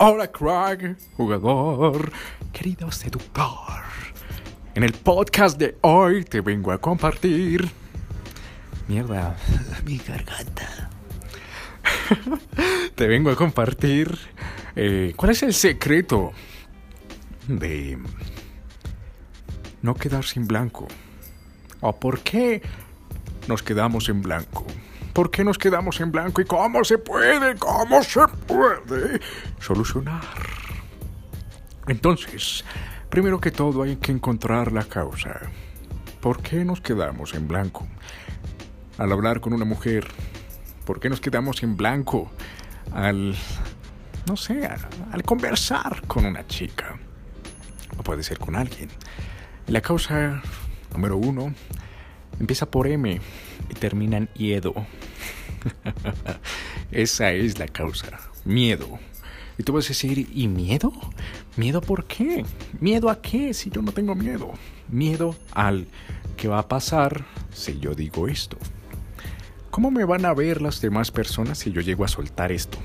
Hola Craig, jugador, querido seductor. En el podcast de hoy te vengo a compartir... Mierda, mi garganta. te vengo a compartir eh, cuál es el secreto de no quedarse en blanco. ¿O por qué nos quedamos en blanco? ¿Por qué nos quedamos en blanco? ¿Y cómo se puede? ¿Cómo se puede solucionar? Entonces, primero que todo hay que encontrar la causa. ¿Por qué nos quedamos en blanco? Al hablar con una mujer, ¿por qué nos quedamos en blanco? Al, no sé, al, conversar con una chica. O puede ser con alguien. La causa número uno empieza por M y termina en Iedo. Esa es la causa. Miedo. Y tú vas a decir, ¿y miedo? ¿Miedo por qué? ¿Miedo a qué si yo no tengo miedo? Miedo al que va a pasar si yo digo esto. ¿Cómo me van a ver las demás personas si yo llego a soltar esto?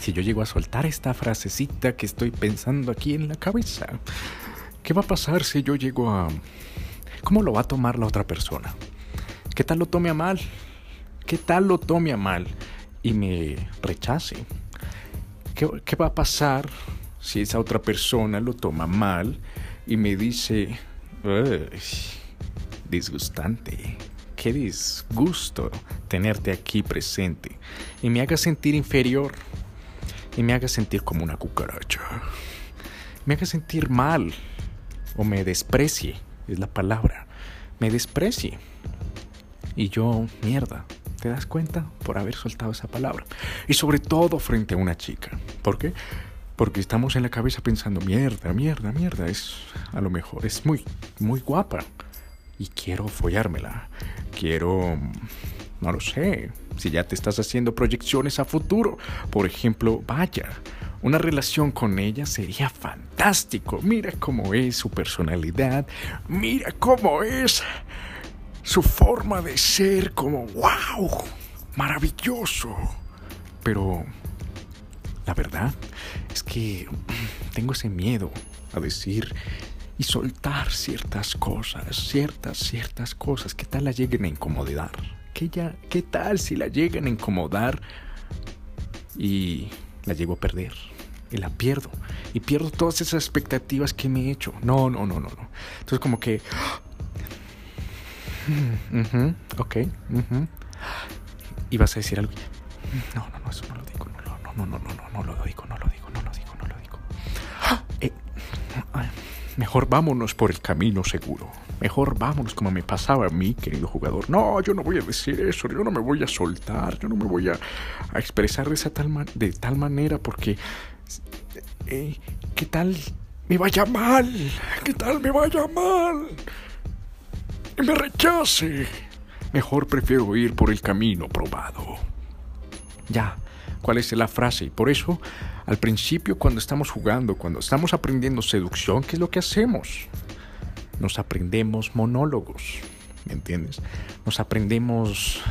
Si yo llego a soltar esta frasecita que estoy pensando aquí en la cabeza. ¿Qué va a pasar si yo llego a... ¿Cómo lo va a tomar la otra persona? ¿Qué tal lo tome a mal? ¿Qué tal lo tome a mal y me rechace? ¿Qué, va a pasar si esa otra persona lo toma mal y me dice, disgustante, qué disgusto tenerte aquí presente y me haga sentir inferior y me haga sentir como una cucaracha, me haga sentir mal o me desprecie, es la palabra, me desprecie. Y yo, mierda, ¿Te das cuenta? Por haber soltado esa palabra. Y sobre todo frente a una chica. ¿Por qué? Porque estamos en la cabeza pensando, mierda, mierda, mierda, es a lo mejor es muy, muy guapa. Y quiero follármela. Quiero, no lo sé, si ya te estás haciendo proyecciones a futuro. Por ejemplo, vaya, una relación con ella sería fantástico. Mira cómo es su personalidad. Mira cómo es su forma de ser como, wow, maravilloso. Pero la verdad es que tengo ese miedo a decir y soltar ciertas cosas, ciertas, ciertas cosas. ¿Qué tal la lleguen a incomodar? ¿Qué, ya, ¿Qué tal si la lleguen a incomodar y la llego a perder? Y la pierdo. Y pierdo todas esas expectativas que me he hecho. No, no, no, no, no. Entonces como que ok. ¿Y a decir algo? No, no, no, eso no lo digo. No, no, no, no, no, no, no lo digo, no lo digo, no lo digo, no lo digo. Eh, mejor vámonos por el camino seguro. Mejor vámonos como me pasaba a mí, querido jugador. No, yo no voy a decir eso, yo no me voy a soltar, yo no me voy a, expresar de, tal, de tal manera porque... Eh, ¿Qué tal me vaya mal? ¿Qué tal me vaya mal? Y me rechace. Mejor prefiero ir por el camino probado. Ya, ¿cuál es la frase? Y por eso, al principio cuando estamos jugando, cuando estamos aprendiendo seducción, ¿qué es lo que hacemos? Nos aprendemos monólogos, ¿me entiendes? Nos aprendemos,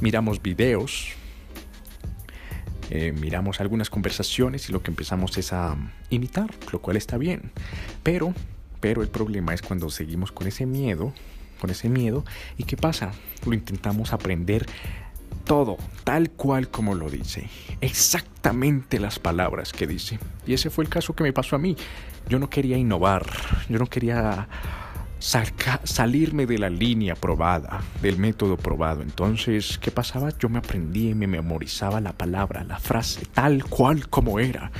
miramos videos, eh, miramos algunas conversaciones y lo que empezamos es a imitar, lo cual está bien. Pero, pero el problema es cuando seguimos con ese miedo con ese miedo. ¿Y qué pasa? Lo intentamos aprender todo, tal cual como lo dice. Exactamente las palabras que dice. Y ese fue el caso que me pasó a mí. Yo no quería innovar, yo no quería salirme de la línea probada, del método probado. Entonces, ¿qué pasaba? Yo me aprendí y me memorizaba la palabra, la frase, tal cual como era.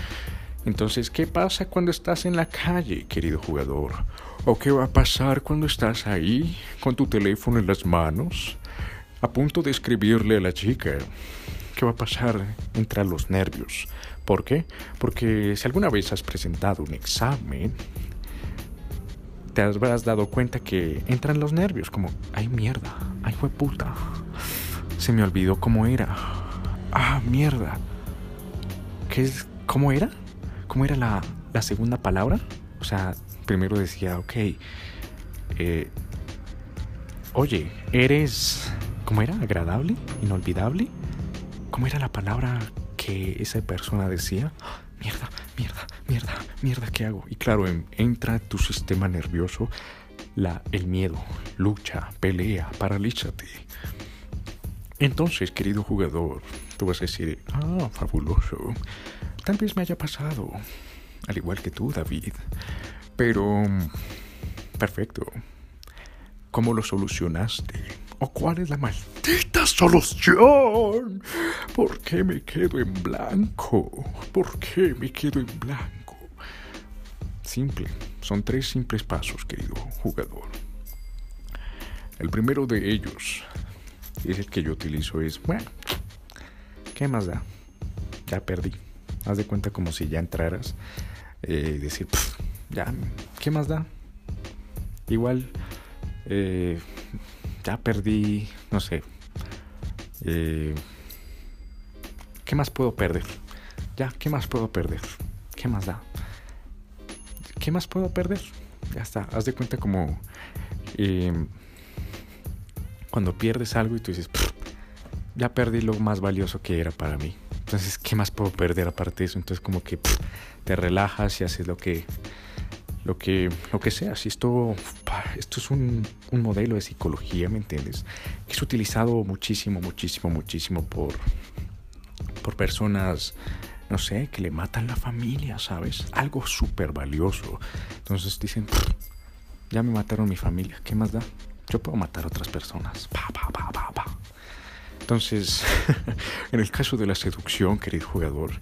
Entonces, ¿qué pasa cuando estás en la calle, querido jugador? ¿O qué va a pasar cuando estás ahí, con tu teléfono en las manos, a punto de escribirle a la chica? ¿Qué va a pasar? entre los nervios. ¿Por qué? Porque si alguna vez has presentado un examen, te habrás dado cuenta que entran los nervios, como, ay mierda, ay fue puta, se me olvidó cómo era. Ah, mierda. ¿Qué es? ¿Cómo era? ¿Cómo era la, la segunda palabra? O sea, primero decía, ok, eh, oye, eres, ¿cómo era? ¿Agradable? ¿Inolvidable? ¿Cómo era la palabra que esa persona decía, mierda, mierda, mierda, mierda, ¿qué hago? Y claro, entra tu sistema nervioso la, el miedo, lucha, pelea, paralízate. Entonces, querido jugador, tú vas a decir, ah, fabuloso. Tal vez me haya pasado, al igual que tú, David. Pero, perfecto. ¿Cómo lo solucionaste? ¿O cuál es la maldita solución? ¿Por qué me quedo en blanco? ¿Por qué me quedo en blanco? Simple. Son tres simples pasos, querido jugador. El primero de ellos es el que yo utilizo es, bueno, ¿qué más da? Ya perdí. Haz de cuenta como si ya entraras. Eh, decir, ya, ¿qué más da? Igual, eh, ya perdí, no sé. Eh, ¿Qué más puedo perder? Ya, ¿qué más puedo perder? ¿Qué más da? ¿Qué más puedo perder? Ya está, haz de cuenta como eh, cuando pierdes algo y tú dices, ya perdí lo más valioso que era para mí. Entonces, ¿qué más puedo perder aparte de eso? Entonces, como que te relajas y haces lo que, lo que, lo que sea. Si esto, esto es un, un, modelo de psicología, ¿me entiendes? Que es utilizado muchísimo, muchísimo, muchísimo por, por personas no sé, que le matan la familia, ¿sabes? Algo súper valioso. Entonces dicen, ya me mataron mi familia, ¿qué más da? Yo puedo matar a otras personas. Pa, pa, pa, pa, pa. Entonces, en el caso de la seducción, querido jugador,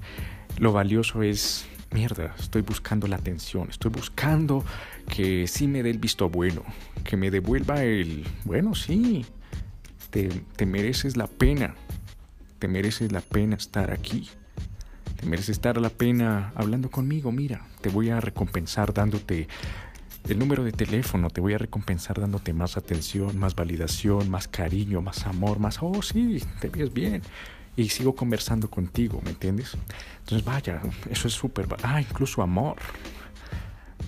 lo valioso es, mierda, estoy buscando la atención, estoy buscando que sí me dé el visto bueno, que me devuelva el, bueno, sí, te, te mereces la pena, te mereces la pena estar aquí merece estar la pena hablando conmigo, mira, te voy a recompensar dándote el número de teléfono, te voy a recompensar dándote más atención, más validación, más cariño, más amor, más, oh sí, te ves bien. Y sigo conversando contigo, ¿me entiendes? Entonces, vaya, eso es súper... Ah, incluso amor.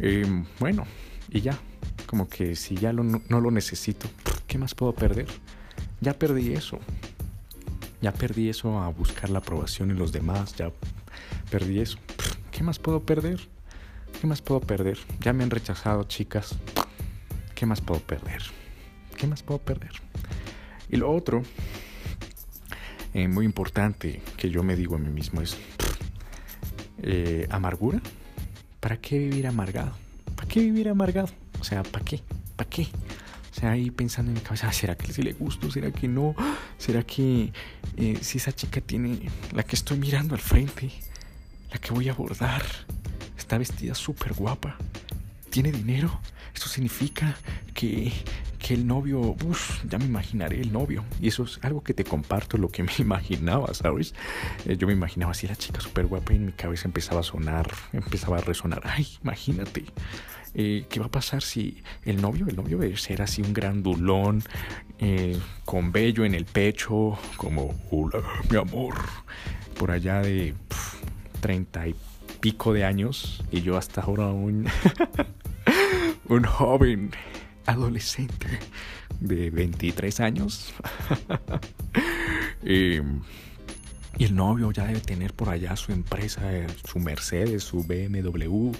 Em, bueno, y ya, como que si ya no lo necesito, ¿qué más puedo perder? Ya perdí eso. Ya perdí eso a buscar la aprobación en los demás, ya perdí eso. ¿Qué más puedo perder? ¿Qué más puedo perder? Ya me han rechazado, chicas. ¿Qué más puedo perder? ¿Qué más puedo perder? Y lo otro, eh, muy importante que yo me digo a mí mismo es, eh, ¿amargura? ¿Para qué vivir amargado? ¿Para qué vivir amargado? O sea, ¿para qué? ¿Para qué? O sea, ahí pensando en mi cabeza, ¿será que sí le gusto? ¿Será que no? ¿Será que eh, si esa chica tiene la que estoy mirando al frente? la que voy a abordar está vestida súper guapa, tiene dinero. Esto significa que, que el novio, uff, ya me imaginaré el novio. Y eso es algo que te comparto, lo que me imaginaba, ¿sabes? Eh, yo me imaginaba así la chica súper guapa y en mi cabeza empezaba a sonar, empezaba a resonar. Ay, imagínate. Eh, ¿Qué va a pasar si el novio, el novio debe ser así un grandulón, eh, con vello en el pecho, como, hola, mi amor, por allá de treinta y pico de años y yo hasta ahora un, un joven adolescente de 23 años. y, el novio ya debe tener por allá su empresa, su Mercedes, su BMW,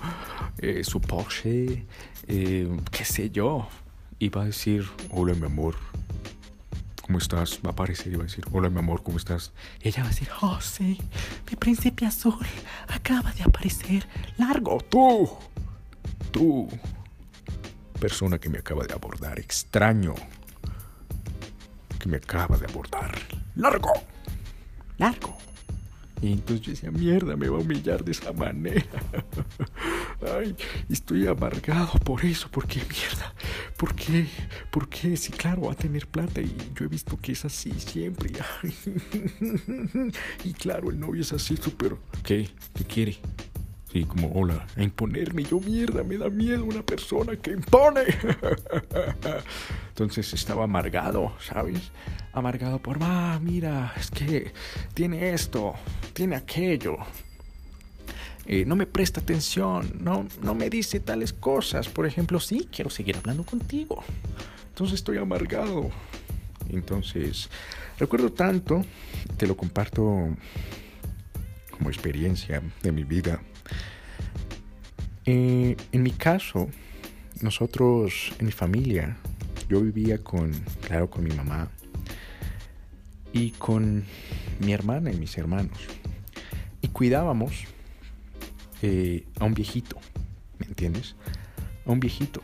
eh, su Porsche, eh, qué sé yo. Y va a decir, hola mi amor, ¿cómo estás? Va a aparecer y va a decir, hola mi amor, ¿cómo estás? Y ella va a decir, oh sí, mi príncipe azul acaba de aparecer. Largo, tú, tú, persona que me acaba de abordar, extraño, que me acaba de abordar. Largo, largo. Y entonces yo decía, mierda, me va a humillar de esa manera. Ay, estoy amargado por eso, ¿por qué mierda? ¿Por qué? ¿Por qué? Sí, claro, va a tener plata y yo he visto que es así siempre. Y claro, el novio es así súper... ¿Qué? ¿Qué quiere? Sí, como, hola, a imponerme. Yo, mierda, me da miedo una persona que impone. Entonces estaba amargado, ¿sabes? Amargado por, ah, mira, es que tiene esto, tiene aquello. Eh, no me presta atención, no, no me dice tales cosas. Por ejemplo, sí, quiero seguir hablando contigo. Entonces estoy amargado. Entonces, recuerdo tanto, te lo comparto como experiencia de mi vida. Eh, en mi caso, nosotros, en mi familia, yo vivía con, claro, con mi mamá y con mi hermana y mis hermanos. Y cuidábamos eh, a un viejito, ¿me entiendes? A un viejito.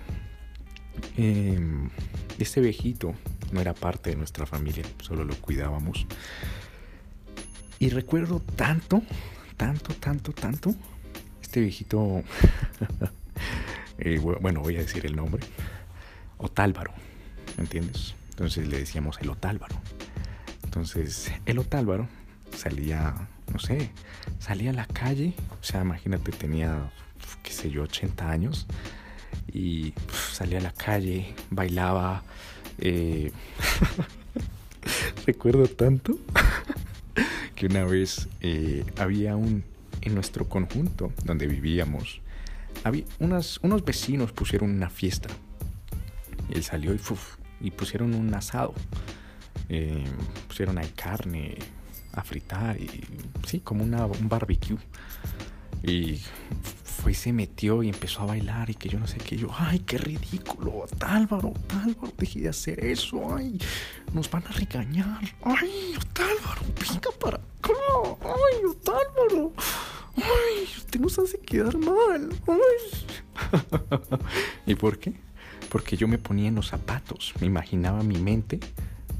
Em, este viejito no era parte de nuestra familia, solo lo cuidábamos. Y recuerdo tanto, tanto, tanto, tanto, este viejito, eh, bueno, voy a decir el nombre, Otálvaro, ¿me entiendes? Entonces le decíamos el Otálvaro. Entonces, el Otálvaro salía, no sé, salía a la calle, o sea, imagínate, tenía, qué sé yo, 80 años, y salía a la calle, bailaba. Eh, recuerdo tanto que una vez eh, había un, en nuestro conjunto donde vivíamos, había unas, unos vecinos pusieron una fiesta. Él salió y, y pusieron un asado. Eh, pusieron ahí carne a fritar y sí, como un barbecue. Y fue y se metió y empezó a bailar y que yo no sé qué. Yo, ay, qué ridículo. Tálvaro, Tálvaro, deje de hacer eso. Ay, nos van a regañar. Ay, Tálvaro, venga para acá. Ay, Tálvaro. Ay, usted nos hace quedar mal. Ay. ¿Y por qué? Porque yo me ponía en los zapatos. Me imaginaba mi mente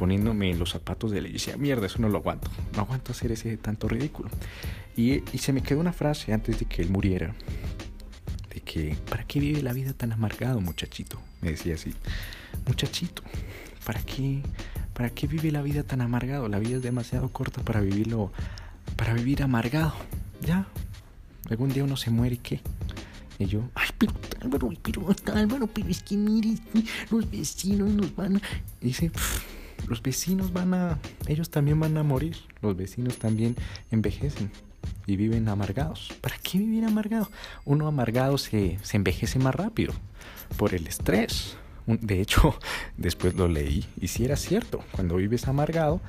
poniéndome en los zapatos de él y decía, mierda, eso no lo aguanto, no aguanto hacer ese tanto ridículo. Y, y se me quedó una frase antes de que él muriera, de que, ¿para qué vive la vida tan amargado, muchachito? Me decía así, muchachito, ¿para qué, ¿para qué vive la vida tan amargado? La vida es demasiado corta para vivirlo, para vivir amargado, ya. Algún día uno se muere y qué. Y yo, ay, pero Álvaro, pero Álvaro, pero es que mire, los vecinos nos van a... Y dice, los vecinos van a, ellos también van a morir, los vecinos también envejecen y viven amargados. ¿Para qué vivir amargado? Uno amargado se, se envejece más rápido por el estrés. De hecho, después lo leí y si era cierto, cuando vives amargado,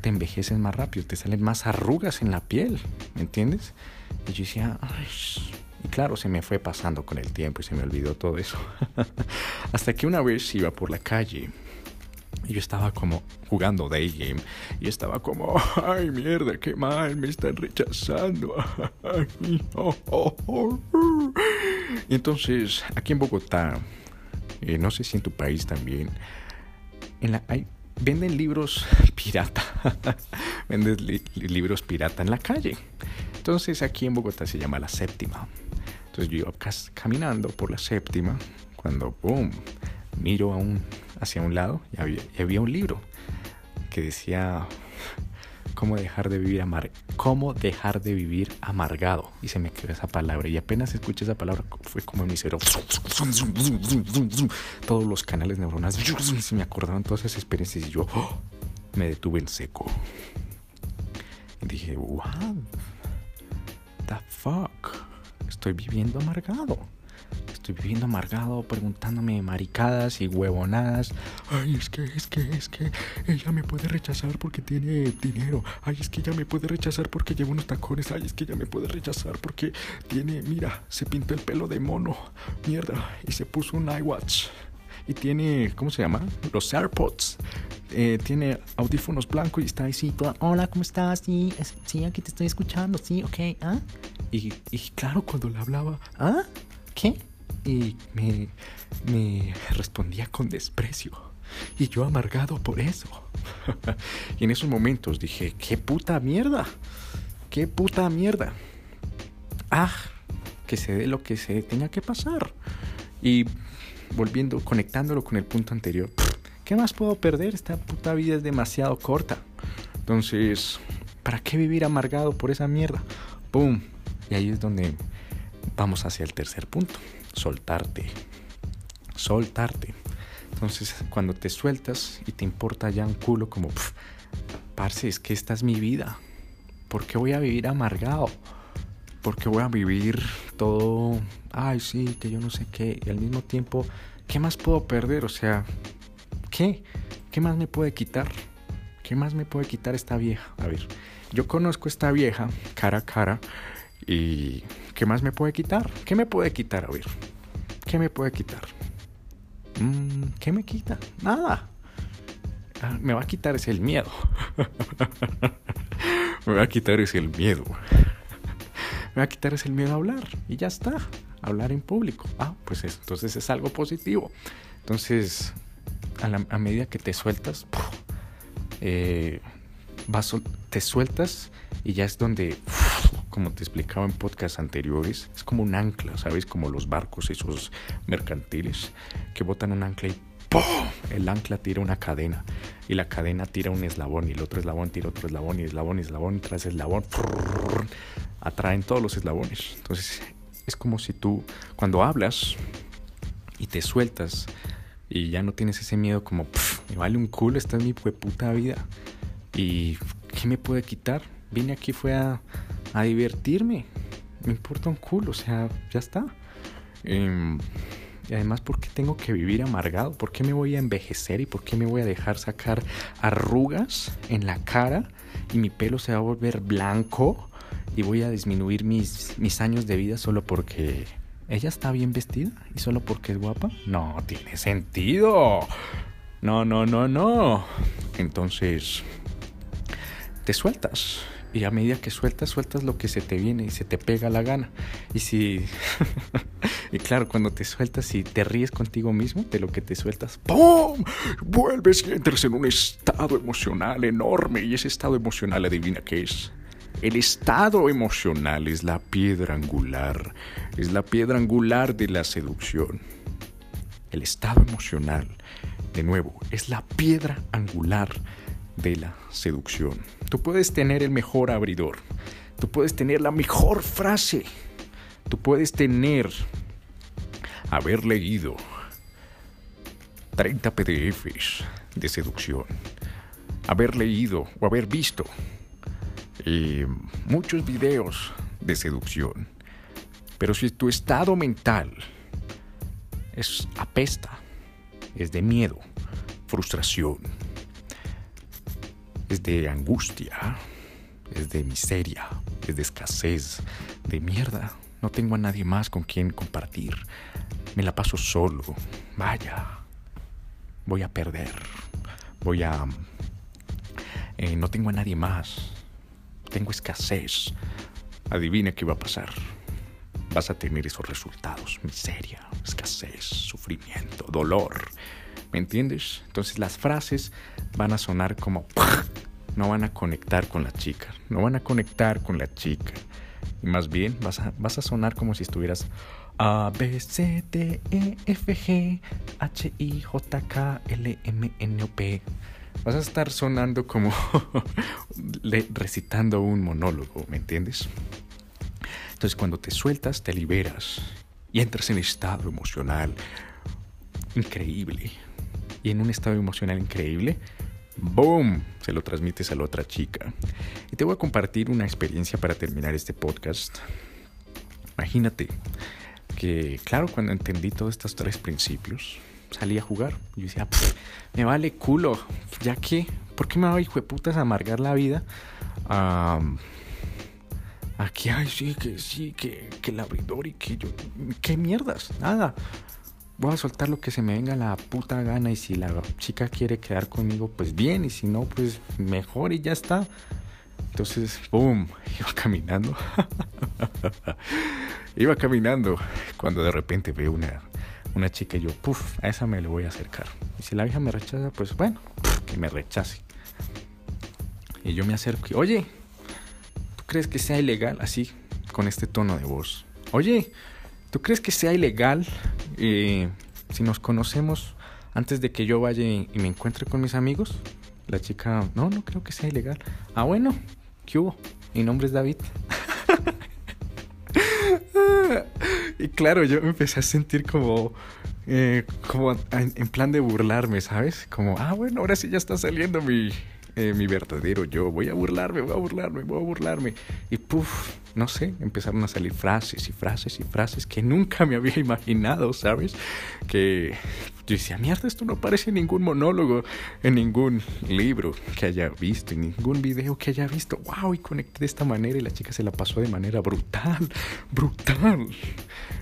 te envejeces más rápido, te salen más arrugas en la piel, ¿me entiendes? Y yo decía, y claro, se me fue pasando con el tiempo y se me olvidó todo eso. Hasta que una vez iba por la calle y yo estaba como jugando day game. Y estaba como, ay mierda, qué mal, me están rechazando. Y entonces, aquí en Bogotá, eh, no sé si en tu país también, en la, hay, venden libros pirata. venden libros pirata en la calle. Entonces aquí en Bogotá se llama la séptima. Entonces yo iba caminando por la séptima cuando, boom, miro hacia un lado y había un libro que decía cómo dejar de vivir amar cómo dejar de vivir amargado. Y se me quedó esa palabra. Y apenas escuché esa palabra fue como en mi cerebro todos los canales neuronales se me acordaron todas esas experiencias y yo oh, me detuve en seco. Y dije what the fuck estoy viviendo amargado Estoy viviendo amargado, preguntándome maricadas y huevonadas. Ay, es que, es que, es que ella me puede rechazar porque tiene dinero. Ay, es que ella me puede rechazar porque lleva unos tacones. Ay, es que ella me puede rechazar porque tiene, mira, se pintó el pelo de mono. Mierda. Y se puso un iWatch. Y tiene, ¿cómo se llama? Los AirPods. Eh, tiene audífonos blancos y está ahí, sí, hola, ¿cómo estás? Sí, sí, aquí te estoy escuchando, sí, ok, ¿ah? Y, y claro, cuando le hablaba, ¿ah? ¿Qué? Y me, respondía con desprecio. Y yo amargado por eso. y en esos momentos dije, ¿qué puta mierda? ¿Qué puta mierda? Ah, que se dé lo que se tenga que pasar. Y volviendo, conectándolo con el punto anterior, ¿qué más puedo perder? Esta puta vida es demasiado corta. Entonces, ¿para qué vivir amargado por esa mierda? ¡Pum! Y ahí es donde vamos hacia el tercer punto, soltarte. Soltarte. Entonces, cuando te sueltas y te importa ya un culo como, parce, es que esta es mi vida. ¿Por qué voy a vivir amargado? ¿Por qué voy a vivir todo, ay, sí, que yo no sé qué? Y al mismo tiempo, ¿qué más puedo perder? O sea, ¿qué? ¿Qué más me puede quitar? ¿Qué más me puede quitar esta vieja? A ver, yo conozco esta vieja cara a cara y ¿qué más me puede quitar? ¿Qué me puede quitar? A ver, ¿qué me puede quitar? Mm, ¿Qué me quita? Nada. Ah, me va a quitar ese el miedo. me va a quitar ese el miedo. me va a quitar ese el miedo a hablar y ya está. Hablar en público. Ah, pues eso, entonces es algo positivo. Entonces, a, medida que te sueltas, eh, te sueltas y ya es donde, como te explicaba en podcasts anteriores, es como un ancla, ¿sabes? Como los barcos esos mercantiles que botan un ancla y ¡pum! El ancla tira una cadena y la cadena tira un eslabón y el otro eslabón tira otro eslabón y eslabón y eslabón tras eslabón atraen todos los eslabones. Entonces es como si tú cuando hablas y te sueltas y ya no tienes ese miedo como me vale un culo, esta es mi puta vida y ¿qué me puede quitar? Vine aquí fue a, a divertirme, me importa un culo, o sea, ya está. Eh, y además, ¿por qué tengo que vivir amargado? ¿Por qué me voy a envejecer y por qué me voy a dejar sacar arrugas en la cara y mi pelo se va a volver blanco y voy a disminuir mis, mis años de vida solo porque ella está bien vestida y solo porque es guapa? No, tiene sentido. No, no, no, no. Entonces, te sueltas y a medida que sueltas, sueltas lo que se te viene y se te pega la gana. Y si. y claro, cuando te sueltas y te ríes contigo mismo de lo que te sueltas, ¡pum! Vuelves y entras en un estado emocional enorme. Y ese estado emocional, adivina qué es. El estado emocional es la piedra angular. Es la piedra angular de la seducción. El estado emocional, de nuevo, es la piedra angular de la seducción. Tú puedes tener el mejor abridor, tú puedes tener la mejor frase, tú puedes tener, haber leído 30 PDFs de seducción, haber leído o haber visto eh, muchos videos de seducción. Pero si tu estado mental es apesta, es de miedo, frustración, es de angustia, es de miseria, es de escasez, de mierda. No tengo a nadie más con quien compartir. Me la paso solo. Vaya. Voy a perder. Voy a... Eh, no tengo a nadie más. Tengo escasez. Adivina qué va a pasar. Vas a tener esos resultados. Miseria, escasez, sufrimiento, dolor. ¿Me entiendes? Entonces las frases van a sonar como... No van a conectar con la chica. No van a conectar con la chica. Y más bien vas a, vas a sonar como si estuvieras... A, B, C, D, E, F, G, H, I, J, K, L, M, N, O, P. Vas a estar sonando como recitando un monólogo, ¿me entiendes? Entonces cuando te sueltas, te liberas y entras en estado emocional increíble en un estado emocional increíble, ¡boom! Se lo transmites a la otra chica. Y te voy a compartir una experiencia para terminar este podcast. Imagínate que, claro, cuando entendí todos estos tres principios, salí a jugar. Yo decía, me vale culo, ya que, ¿por qué me va hijo de putas a amargar la vida? aquí, ay, sí, que sí, que, que el abridor y que yo, ¿qué mierdas? Nada voy a soltar lo que se me venga la puta gana y si la chica quiere quedar conmigo, pues bien, y si no, pues mejor y ya está. Entonces, ¡boom! Iba caminando. iba caminando cuando de repente veo una, una chica y yo, puff, a esa me le voy a acercar. Y si la vieja me rechaza, pues bueno, que me rechace. Y yo me acerco y, oye, ¿tú crees que sea ilegal así, con este tono de voz? Oye, ¿tú crees que sea ilegal eh, si nos conocemos antes de que yo vaya y me encuentre con mis amigos, la chica, no, no creo que sea ilegal. Ah, bueno, ¿qué hubo? Mi nombre es David. y claro, yo me empecé a sentir como eh, como en plan de burlarme, ¿sabes? Como, ah, bueno, ahora sí ya está saliendo mi, eh, mi verdadero yo. Voy a burlarme, voy a burlarme, voy a burlarme. Y puff, no sé, empezaron a salir frases y frases y frases que nunca me había imaginado, ¿sabes? Que yo decía, mierda, esto no parece ningún monólogo en ningún libro que haya visto, en ningún video que haya visto. ¡Wow! Y conecté de esta manera y la chica se la pasó de manera brutal, brutal.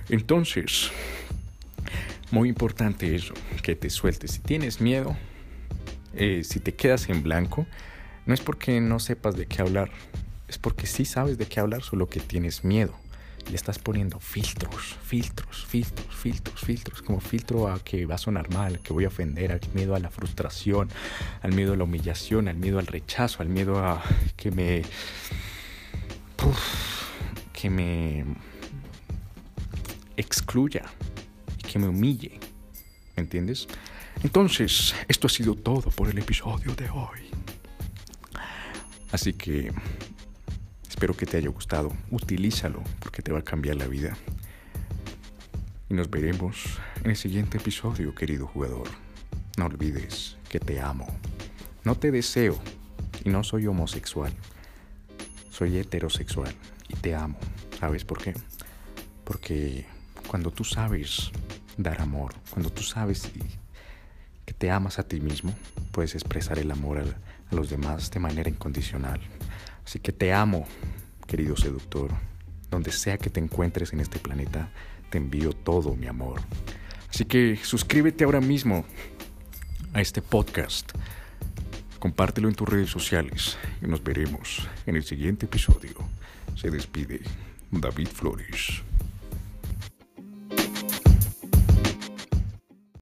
Entonces, muy importante eso, que te sueltes. Si tienes miedo, eh, si te quedas en blanco, no es porque no sepas de qué hablar, es porque sí sabes de qué hablar, solo que tienes miedo. Le estás poniendo filtros, filtros, filtros, filtros, filtros, como filtro a que va a sonar mal, que voy a ofender, al miedo a la frustración, al miedo a la humillación, al miedo al rechazo, al miedo a que me... que me excluya que me humille. ¿Me entiendes? Entonces, esto ha sido todo por el episodio de hoy. Así que espero que te haya gustado. Utilízalo porque te va a cambiar la vida. Y nos veremos en el siguiente episodio, querido jugador. No olvides que te amo. No te deseo y no soy homosexual. Soy heterosexual y te amo. ¿Sabes por qué? Porque cuando tú sabes dar amor, cuando tú sabes que te amas a ti mismo, puedes expresar el amor a, los demás de manera incondicional. Así que te amo, querido seductor. Donde sea que te encuentres en este planeta, te envío todo mi amor. Así que suscríbete ahora mismo a este podcast. Compártelo en tus redes sociales y nos veremos en el siguiente episodio. Se despide David Flores.